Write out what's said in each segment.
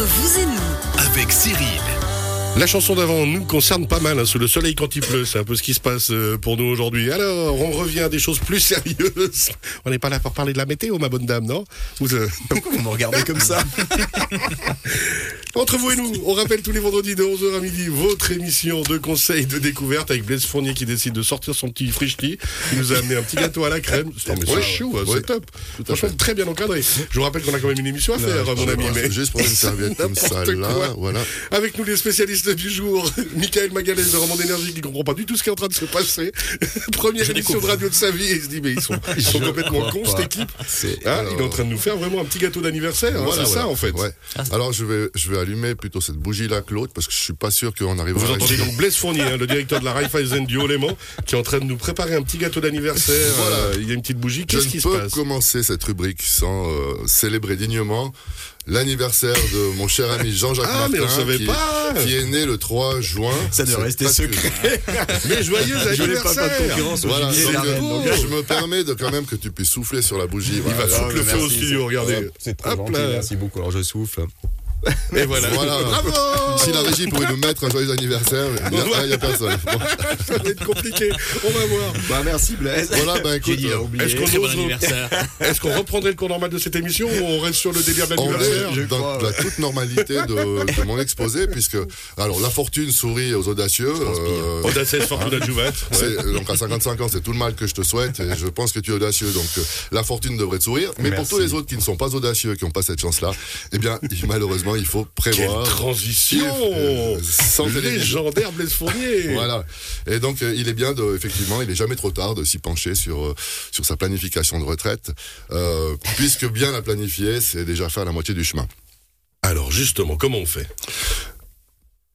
Vous et nous, avec Cyril. La chanson d'avant nous concerne pas mal, hein, sous le soleil quand il pleut, c'est un peu ce qui se passe euh, pour nous aujourd'hui. Alors, on revient à des choses plus sérieuses. On n'est pas là pour parler de la météo, ma bonne dame, non? Vous, euh, vous me regardez comme ça? Entre vous et nous, on rappelle tous les vendredis de 11h à midi votre émission de conseils de découverte avec Blaise Fournier qui décide de sortir son petit frichti. Il nous a amené un petit gâteau à la crème. C'est mais c'est chou, hein, c'est top. Franchement, très bien encadré. Je vous rappelle qu'on a quand même une émission à faire, mon ami. Mais... Juste pour une serviette comme ça, là, voilà. Avec nous les spécialistes du jour, Michael Magalès de Roman d'énergie qui comprend pas du tout ce qui est en train de se passer. Première Je émission de radio de sa vie et il se dit mais ils sont, ils sont Je complètement cons cette équipe. Ah, alors- il est en train de nous faire vraiment un petit gâteau d'anniversaire. hein, Voilà, c'est ça en fait. Ouais. Alors je vais, je vais allumer plutôt cette bougie-là que l'autre parce que je suis pas sûr qu'on arrivera Vous entendez donc Blaise Fournier, hein, le directeur de la Raiffeisen du Haut-Léman, qui est en train de nous préparer un petit gâteau d'anniversaire. Voilà. Euh, il y a une petite bougie. Je Qu'est-ce ne qui se peux passe? commencer cette rubrique sans euh, célébrer dignement l'anniversaire de mon cher ami Jean-Jacques Ah, mais on Martin, savait qui, pas. qui est né le 3 juin. Ça doit rester secret. Mais joyeux Je anniversaire pas de concurrence au Voilà, gibier de donc, la reine, donc, je me permets de quand même que tu puisses souffler sur la bougie. Il va Voilà. foutre le feu au studio, regardez. C'est trop Hop gentil, là. merci beaucoup. Alors je souffle. Et voilà. Voilà. Bravo Si la régie pouvait nous mettre un joyeux anniversaire, il n'y a, il y a personne. Bon. Ça va être compliqué. On va voir. Bah merci Blaise. Voilà, ben écoute, euh. Est-ce qu'on bon reprendrait le cours normal de cette émission ou on reste sur le délire de On l'anniversaire je dans crois, la ouais. toute normalité de, de mon exposé, puisque alors la fortune sourit aux audacieux. euh, Audacieux Fortuna Juvat. c'est- donc à 55 ans, c'est tout le mal que je te souhaite, et je pense que tu es audacieux, donc euh, la fortune devrait te sourire. Mais pour tous les autres qui ne sont pas audacieux, qui n'ont pas cette chance-là, eh bien, il- il faut Quelle prévoir. transition Euh, sans. Légendaire Blaise Fournier Voilà. Et donc, euh, il est bien de, effectivement, il est jamais trop tard de s'y pencher sur euh, sur sa planification de retraite, euh, puisque bien la planifier, c'est déjà faire la moitié du chemin. Alors justement, comment on fait?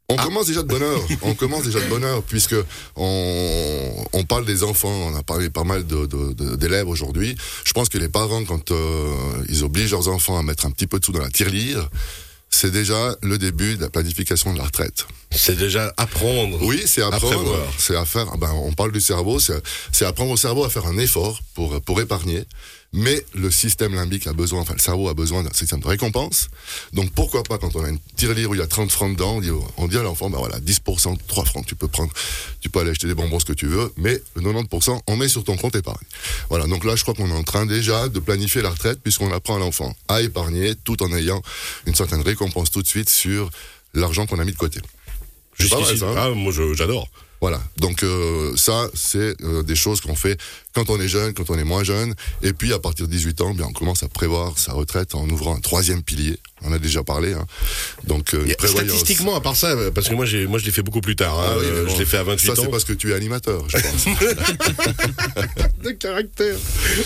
On commence déjà de bonne heure. On commence déjà de bonne heure puisque on, on parle des enfants. On a parlé pas mal d'élèves aujourd'hui. Je pense que les parents, quand euh, ils obligent leurs enfants à mettre un petit peu de sous dans la tirelire, c'est déjà le début de la planification de la retraite. C'est déjà apprendre. Oui, c'est apprendre, c'est à faire. Ben, on parle du cerveau, c'est apprendre au cerveau à faire un effort pour pour épargner. Mais le système limbique a besoin, enfin le cerveau a besoin d'un système de récompense. Donc pourquoi pas quand on a une tirelire où il y a 30 francs dedans, on dit, on dit à l'enfant, ben voilà, 10%, 3 francs, tu peux prendre, tu peux aller acheter des bonbons ce que tu veux, mais le 90% on met sur ton compte épargne. Voilà, donc là je crois qu'on est en train déjà de planifier la retraite puisqu'on apprend à l'enfant à épargner tout en ayant une certaine récompense tout de suite sur l'argent qu'on a mis de côté. Jusqu'ici. ça, hein Ah, moi j'adore. voilà. Donc euh, ça, c'est euh, des choses qu'on fait quand on est jeune, quand on est moins jeune. Et puis à partir de 18 ans, bien, on commence à prévoir sa retraite en ouvrant un troisième pilier. On en a déjà parlé. Hein. Donc euh. Statistiquement, à part ça, parce que moi, j'ai, moi je l'ai fait beaucoup plus tard. hein, Ah oui, mais bon, je l'ai fait à 28 Ça, ans. c'est parce que tu es animateur, je pense. de caractère.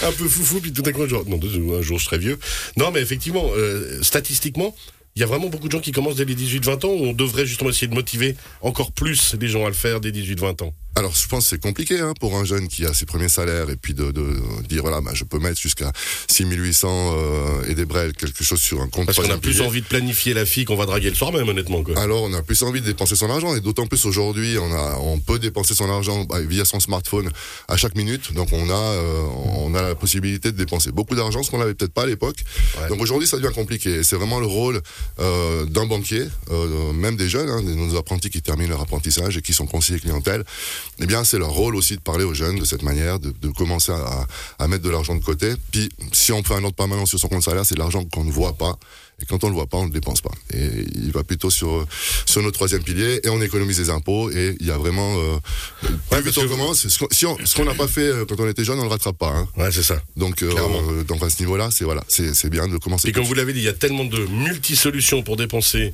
Un peu foufou, puis tout d'un coup, un jour, non, un jour je serai vieux. Non, mais effectivement, euh, statistiquement, il y a vraiment beaucoup de gens qui commencent dès les 18-20 ans, où on devrait justement essayer de motiver encore plus les gens à le faire dès 18-20 ans. Alors, je pense que c'est compliqué hein, pour un jeune qui a ses premiers salaires et puis de, de dire voilà, bah, je peux mettre jusqu'à 6800 euh, et des brels quelque chose sur un compte. Parce qu'on a plus envie de planifier la fille qu'on va draguer le soir même, honnêtement. Quoi. Alors, on a plus envie de dépenser son argent et d'autant plus aujourd'hui, on a, on peut dépenser son argent bah, via son smartphone à chaque minute. Donc, on a, euh, on a la possibilité de dépenser beaucoup d'argent, ce qu'on n'avait peut-être pas à l'époque. Ouais. Donc, aujourd'hui, ça devient compliqué. C'est vraiment le rôle euh, d'un banquier, euh, même des jeunes, hein, de nos apprentis qui terminent leur apprentissage et qui sont conseillers clientèle. Eh bien, c'est leur rôle aussi de parler aux jeunes de cette manière, de, de commencer à, à mettre de l'argent de côté. Puis, si on fait un ordre permanent sur son compte salaire, c'est de l'argent qu'on ne voit pas. Et quand on le voit pas, on ne le dépense pas. Et il va plutôt sur sur notre troisième pilier et on économise les impôts. Et il y a vraiment euh, plus vite parce on commence. Ce qu'on si n'a pas fait euh, quand on était jeune, on le rattrape pas. Hein. Ouais, c'est ça. Donc, euh, donc à ce niveau-là, c'est voilà, c'est bien de commencer. Et comme vous l'avez dit, il y a tellement de multi-solutions pour dépenser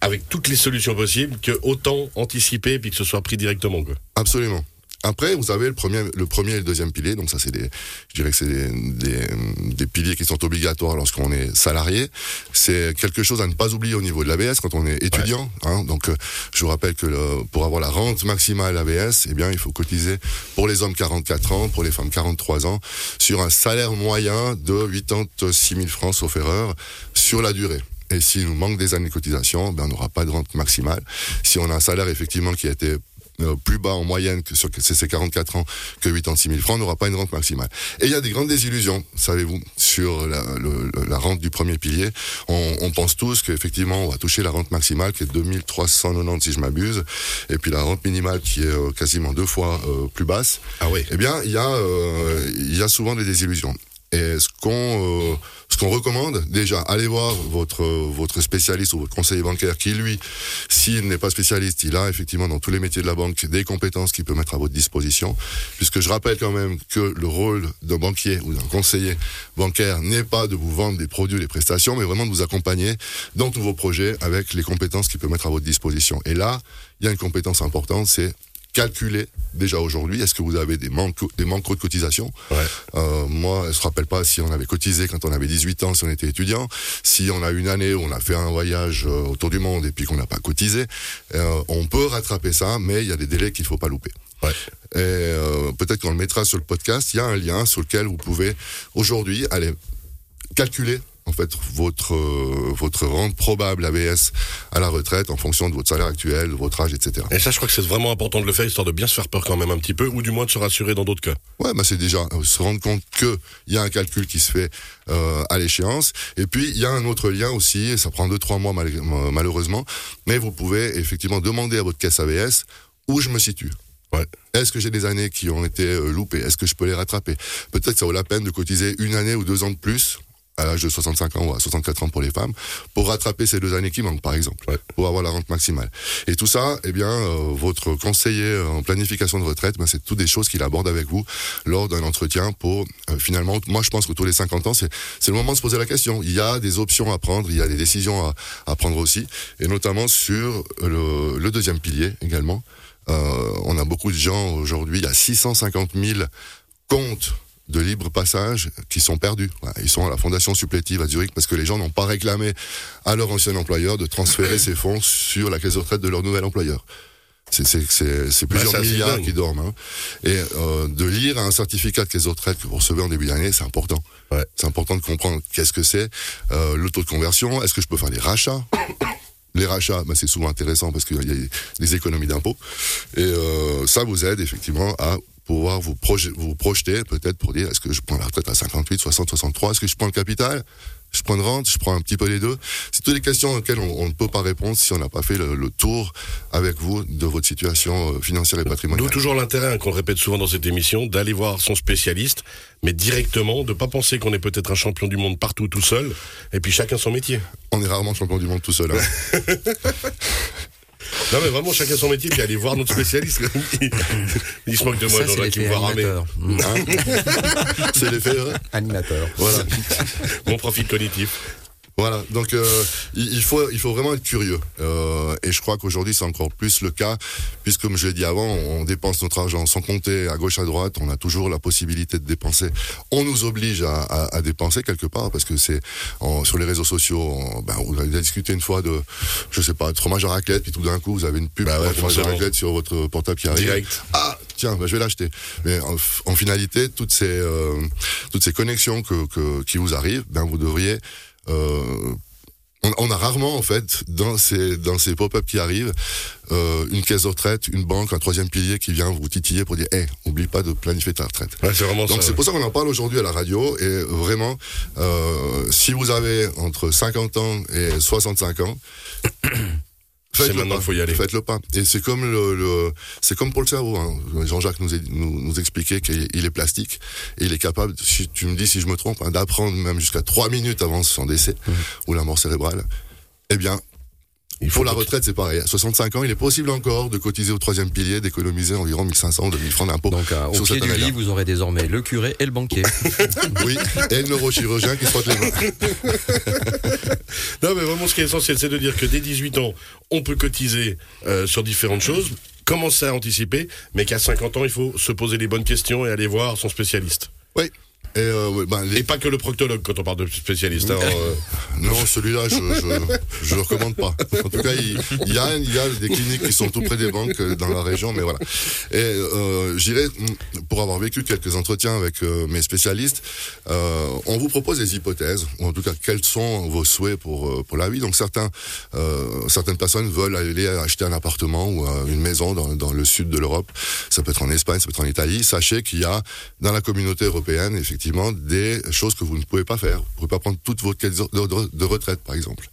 avec toutes les solutions possibles que autant anticiper puis que ce soit pris directement. Quoi. Absolument. Après, vous avez le premier, le premier et le deuxième pilier. Donc ça, c'est des, je dirais que c'est des, des, des piliers qui sont obligatoires lorsqu'on est salarié. C'est quelque chose à ne pas oublier au niveau de l'ABS quand on est étudiant. Hein. Donc, euh, je vous rappelle que le- pour avoir la rente maximale ABS, eh bien, il faut cotiser pour les hommes 44 ans, pour les femmes 43 ans, sur un salaire moyen de 86 000 francs sauf erreur sur la durée. Et s'il nous manque des années de cotisation, ben, on n'aura pas de rente maximale. Si on a un salaire effectivement qui a été euh, plus bas en moyenne que sur ces 44 ans que 86 000 francs, n'aura pas une rente maximale. Et il y a des grandes désillusions, savez-vous, sur la, la, rente du premier pilier. On, on pense tous qu'effectivement, on va toucher la rente maximale qui est 2390 si je m'abuse, et puis la rente minimale qui est euh, quasiment deux fois euh, plus basse. Ah oui. Eh bien, il y a, il y a souvent des désillusions. Et ce qu'on ce qu'on recommande, déjà, allez voir votre, votre spécialiste ou votre conseiller bancaire qui, lui, s'il n'est pas spécialiste, il a effectivement dans tous les métiers de la banque des compétences qu'il peut mettre à votre disposition. Puisque je rappelle quand même que le rôle d'un banquier ou d'un conseiller bancaire n'est pas de vous vendre des produits, des prestations, mais vraiment de vous accompagner dans tous vos projets avec les compétences qu'il peut mettre à votre disposition. Et là, il y a une compétence importante, c'est calculer déjà aujourd'hui Est-ce que vous avez des manques, des manques de cotisation euh, Moi, je ne se rappelle pas si on avait cotisé quand on avait 18 ans, si on était étudiant. Si on a une année où on a fait un voyage euh, autour du monde et puis qu'on n'a pas cotisé, euh, on peut rattraper ça, mais il y a des délais qu'il ne faut pas louper. Et peut-être qu'on le mettra sur le podcast. Il y a un lien sur lequel vous pouvez aujourd'hui aller calculer en fait votre euh, votre rente probable ABS à la retraite en fonction de votre salaire actuel, de votre âge, etc. Et ça, je crois que c'est vraiment important de le faire histoire de bien se faire peur quand même un petit peu, ou du moins de se rassurer dans d'autres cas. Ouais, bah c'est déjà euh, se rendre compte que il y a un calcul qui se fait euh, à l'échéance. Et puis il y a un autre lien aussi, et ça prend deux trois mois malheureusement, mais vous pouvez effectivement demander à votre caisse ABS où je me situe. Ouais. Est-ce que j'ai des années qui ont été euh, loupées? Est-ce que je peux les rattraper? Peut-être que ça vaut la peine de cotiser une année ou deux ans de plus à l'âge de 65 ans ou à 64 ans pour les femmes, pour rattraper ces deux années qui manquent, par exemple, pour avoir la rente maximale. Et tout ça, eh bien, euh, votre conseiller en planification de retraite, ben, c'est toutes des choses qu'il aborde avec vous lors d'un entretien pour, euh, finalement, moi je pense que tous les 50 ans, c'est le moment de se poser la question. Il y a des options à prendre, il y a des décisions à, à prendre aussi, et notamment sur le, le deuxième pilier également. Euh, on a beaucoup de gens aujourd'hui, il y a 650 000 comptes de libre passage qui sont perdus. Ils sont à la fondation supplétive à Zurich parce que les gens n'ont pas réclamé à leur ancien employeur de transférer ces fonds sur la caisse de retraite de leur nouvel employeur. C'est plusieurs bah, milliards qui dorment. Hein. Et euh, de lire un certificat de caisse de retraite que vous recevez en début d'année, c'est important. Ouais. C'est important de comprendre qu'est-ce que c'est, euh, le taux de conversion, est-ce que je peux faire des rachats? Les rachats, bah, c'est souvent intéressant parce qu'il y a des économies d'impôts. Et euh, ça vous aide effectivement à pouvoir vous, vous projeter peut-être pour dire est-ce que je prends la retraite à 58, 60, 63, est-ce que je prends le capital? Je prends une rente, je prends un petit peu les deux? C'est toutes les questions auxquelles on, ne peut pas répondre si on n'a pas fait le, tour avec vous de votre situation euh, financière et patrimoniale. D'où toujours l'intérêt, hein, qu'on répète souvent dans cette émission, d'aller voir son spécialiste, mais directement, de pas penser qu'on est peut-être un champion du monde partout tout seul, et puis chacun son métier. On est rarement champion du monde tout seul. Hein. Non mais vraiment chacun son métier puis aller voir notre spécialiste. il, se moque de moi, dans qui me voit ramer. Hein c'est l'effet animateur. Voilà. Mon profil cognitif. Voilà, donc euh, il, faut, il faut vraiment être curieux. Euh, et je crois qu'aujourd'hui c'est encore plus le cas, puisque comme je l'ai dit avant, on dépense notre argent sans compter à gauche à droite. On a toujours la possibilité de dépenser. On nous oblige à, à, à dépenser quelque part parce que c'est sur les réseaux sociaux. ben, vous avez discuté une fois de, je sais pas, de fromage à raclette, puis tout d'un coup vous avez une pub bah de fromage à raclette sur votre portable qui arrive. Direct. Ah tiens, ben, je vais l'acheter. Mais en, finalité, toutes ces euh, toutes ces connexions que, que, qui vous arrivent, ben vous devriez euh, on, a rarement en fait dans ces dans ces pop-up qui arrivent euh, une caisse de retraite, une banque, un troisième pilier qui vient vous titiller pour dire, hé, oublie pas de planifier ta retraite. Donc c'est pour ça qu'on en parle aujourd'hui à la radio et vraiment, euh, si vous avez entre 50 ans et 65 ans c'est maintenant qu'il faut y aller. Faites le pas. Et c'est comme le, c'est comme pour le cerveau. Hein. Jean-Jacques nous, nous, nous, expliquait qu'il est plastique et il est capable, si tu me dis si je me trompe, hein, d'apprendre même jusqu'à trois minutes avant son décès mmh. ou la mort cérébrale. Eh bien, il faut la retraite, c'est pareil. À 65 ans, il est possible encore de cotiser au troisième pilier, d'économiser environ 1500 ou 2000 francs d'impôts. Donc, euh, au pied du lit, vous aurez désormais le curé et le banquier. oui, et le neurochirurgien qui se frotte les mains. non, mais vraiment, ce qui est essentiel, c'est de dire que dès 18 ans, on peut cotiser euh, sur différentes choses, commencer à anticiper, mais qu'à 50 ans, il faut se poser les bonnes questions et aller voir son spécialiste. Oui. Et, euh, bah, et, pas que le proctologue quand on parle de spécialiste. Hein, euh. Non, celui-là, je ne le recommande pas. En tout cas, il, y a, il y a des cliniques qui sont tout près des banques dans la région, mais voilà. Et euh, j'irai, pour avoir vécu quelques entretiens avec mes spécialistes, on vous propose des hypothèses, ou en tout cas, quels sont vos souhaits pour, pour la vie. Donc certains, certaines personnes veulent aller acheter un appartement ou une maison dans, dans le sud de l'Europe. Ça peut être en Espagne, ça peut être en Italie. Sachez qu'il y a dans la communauté européenne, effectivement, des choses que vous ne pouvez pas faire. Vous ne pouvez pas prendre toute votre caisse de, retraite, par exemple,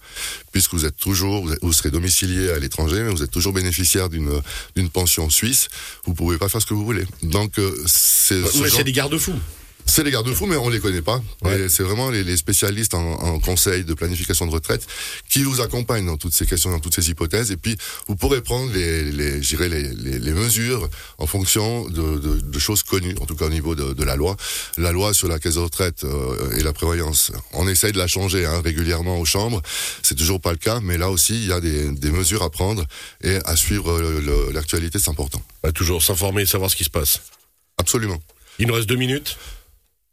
puisque vous êtes toujours, vous serez domicilié à l'étranger, mais vous êtes toujours bénéficiaire d'une d'une pension suisse. Vous pouvez pas faire ce que vous voulez. Donc euh, c'est des garde-fous. C'est les garde-fous, mais on les connaît pas. C'est vraiment les, spécialistes en, conseil de planification de retraite qui vous accompagnent dans toutes ces questions, dans toutes ces hypothèses. Et puis, vous pourrez prendre les, les, les, les mesures en fonction de, choses connues, en tout cas au niveau de, la loi. La loi sur la caisse de retraite euh, et la prévoyance, on essaye de la changer hein, régulièrement aux chambres. C'est toujours pas le cas, mais là aussi, il y a des, mesures à prendre et à suivre euh, l'actualité, c'est important. toujours s'informer, savoir ce qui se passe. Absolument. Il nous reste deux minutes.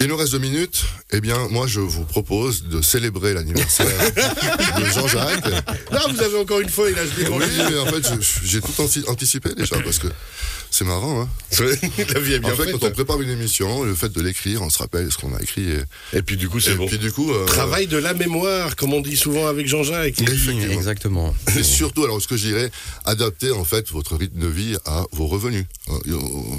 Il nous reste deux minutes. Eh bien, moi, je vous propose de célébrer l'anniversaire de Jean-Jacques. Là, vous avez encore une fois, il a Oui, mais en fait, j'ai tout anticipé déjà parce que c'est marrant, hein. La vie est bien en fait, quand on prépare une émission, le fait de l'écrire, on se rappelle ce qu'on a écrit. Et, puis du coup, c'est bon. Puis du coup, euh, travail de la mémoire, comme on dit souvent avec Jean-Jacques. Exactement. Et surtout, alors ce que je dirais, adapter en fait votre rythme de vie à vos revenus. Euh,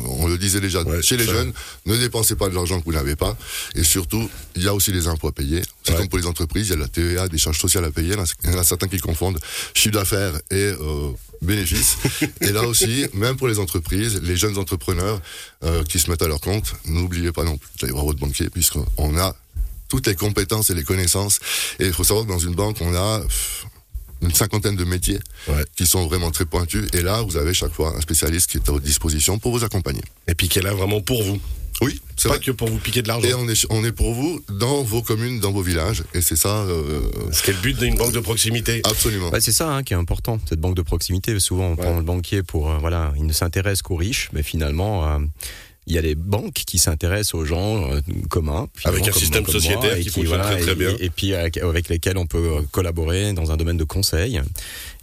on le disait déjà chez les jeunes, ne dépensez pas de l'argent que vous n'avez pas. Et surtout, il y a aussi les impôts à payer. C'est comme pour les entreprises, il y a la TVA, des charges sociales à payer. Il y en a certains qui confondent chiffre d'affaires et euh, bénéfices. et là aussi, même pour les entreprises, les jeunes entrepreneurs euh, qui se mettent à leur compte, n'oubliez pas non plus d'aller voir votre banquier, puisqu'on a toutes les compétences et les connaissances. Et il faut savoir que dans une banque, on a une cinquantaine de métiers qui sont vraiment très pointus. Et là, vous avez chaque fois un spécialiste qui est à votre disposition pour vous accompagner. Et puis qui est là vraiment pour vous. Oui, c'est pas que pour vous piquer de l'argent. Et on est, on est pour vous dans vos communes, dans vos villages. Et c'est ça. Euh, Ce qui est le but d'une banque de proximité. Absolument. c'est ça hein, qui est important, cette banque de proximité. Souvent, on prend le banquier pour. Euh, voilà, il ne s'intéresse qu'aux riches, mais finalement. Euh, il y a des banques qui s'intéressent aux gens communs. Avec un système sociétaire qui fonctionne très, très bien. Et, puis avec lesquels on peut collaborer dans un domaine de conseil.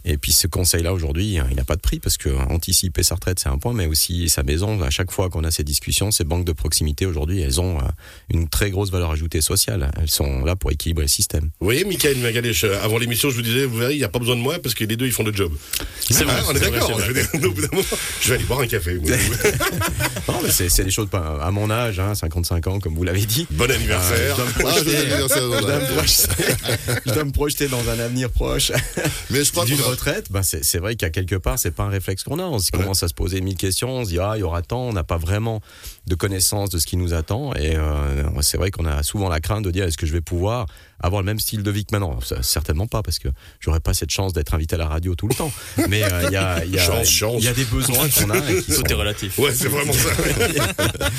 Et puis ce conseil-là aujourd'hui, il n'a pas de prix parce que anticiper sa retraite, c'est un point, mais aussi sa maison. À chaque fois qu'on a ces discussions, ces banques de proximité aujourd'hui, elles ont euh, une très grosse valeur ajoutée sociale. Elles sont là pour équilibrer le système. Vous voyez, Michael Magalèche, euh, avant l'émission, je vous disais, vous verrez, il n'y a pas besoin de moi parce que les deux, ils font le job. C'est vrai, on est, d'accord. Je, vais aller boire un café. c'est des choses à mon âge, 55 hein, ans, comme vous l'avez dit. Bon anniversaire. Euh, je, dois me projeter dans un avenir proche. Mais je crois que retraite, bah c'est vrai qu'à quelque part, c'est pas un réflexe qu'on a. On se commence à se poser mille questions, on se dit, ah, il y aura tant, on n'a pas vraiment de connaissance de ce qui nous attend. Et euh, c'est vrai qu'on a souvent la crainte de dire, est-ce que je vais pouvoir avoir le même style de vie que maintenant? Certainement pas, parce que j'aurais pas cette chance d'être invité à la radio tout le temps. Mais euh, il y, a, y, a, y, a, des besoins qu'on a. Et qui Tout est relatif. Ouais, c'est vraiment ça.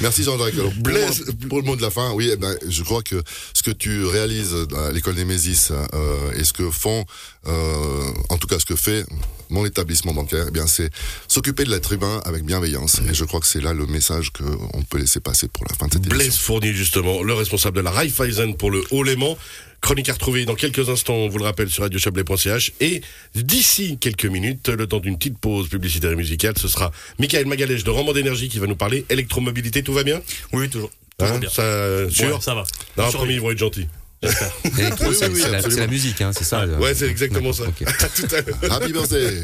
Merci Jean-Jacques. Blaise, pour, le mot de la fin, oui, eh ben, je crois que ce que tu réalises à l'école des Mésis euh, et ce que font, euh, en tout cas ce que fait mon établissement bancaire, eh bien c'est s'occuper de l'être humain avec bienveillance. Et je crois que c'est là le message qu'on peut laisser passer pour la fin de cette émission. Blaise Fournier, justement, le responsable de la Raiffeisen pour le Haut-Léman. Chronique à retrouver dans quelques instants, on vous le rappelle, sur radiochablais.ch. Et d'ici quelques minutes, le temps d'une petite pause publicitaire et musicale, ce sera Michael Magalèche de Rendement d'énergie qui va nous parler électromobilité. Tout va bien? Oui, toujours. Hein, ça, sûr? Ça va. Non, promis, ils vont être gentils. c'est la, musique, hein, c'est ça. Ouais, c'est exactement ça. tout à l'heure. Happy birthday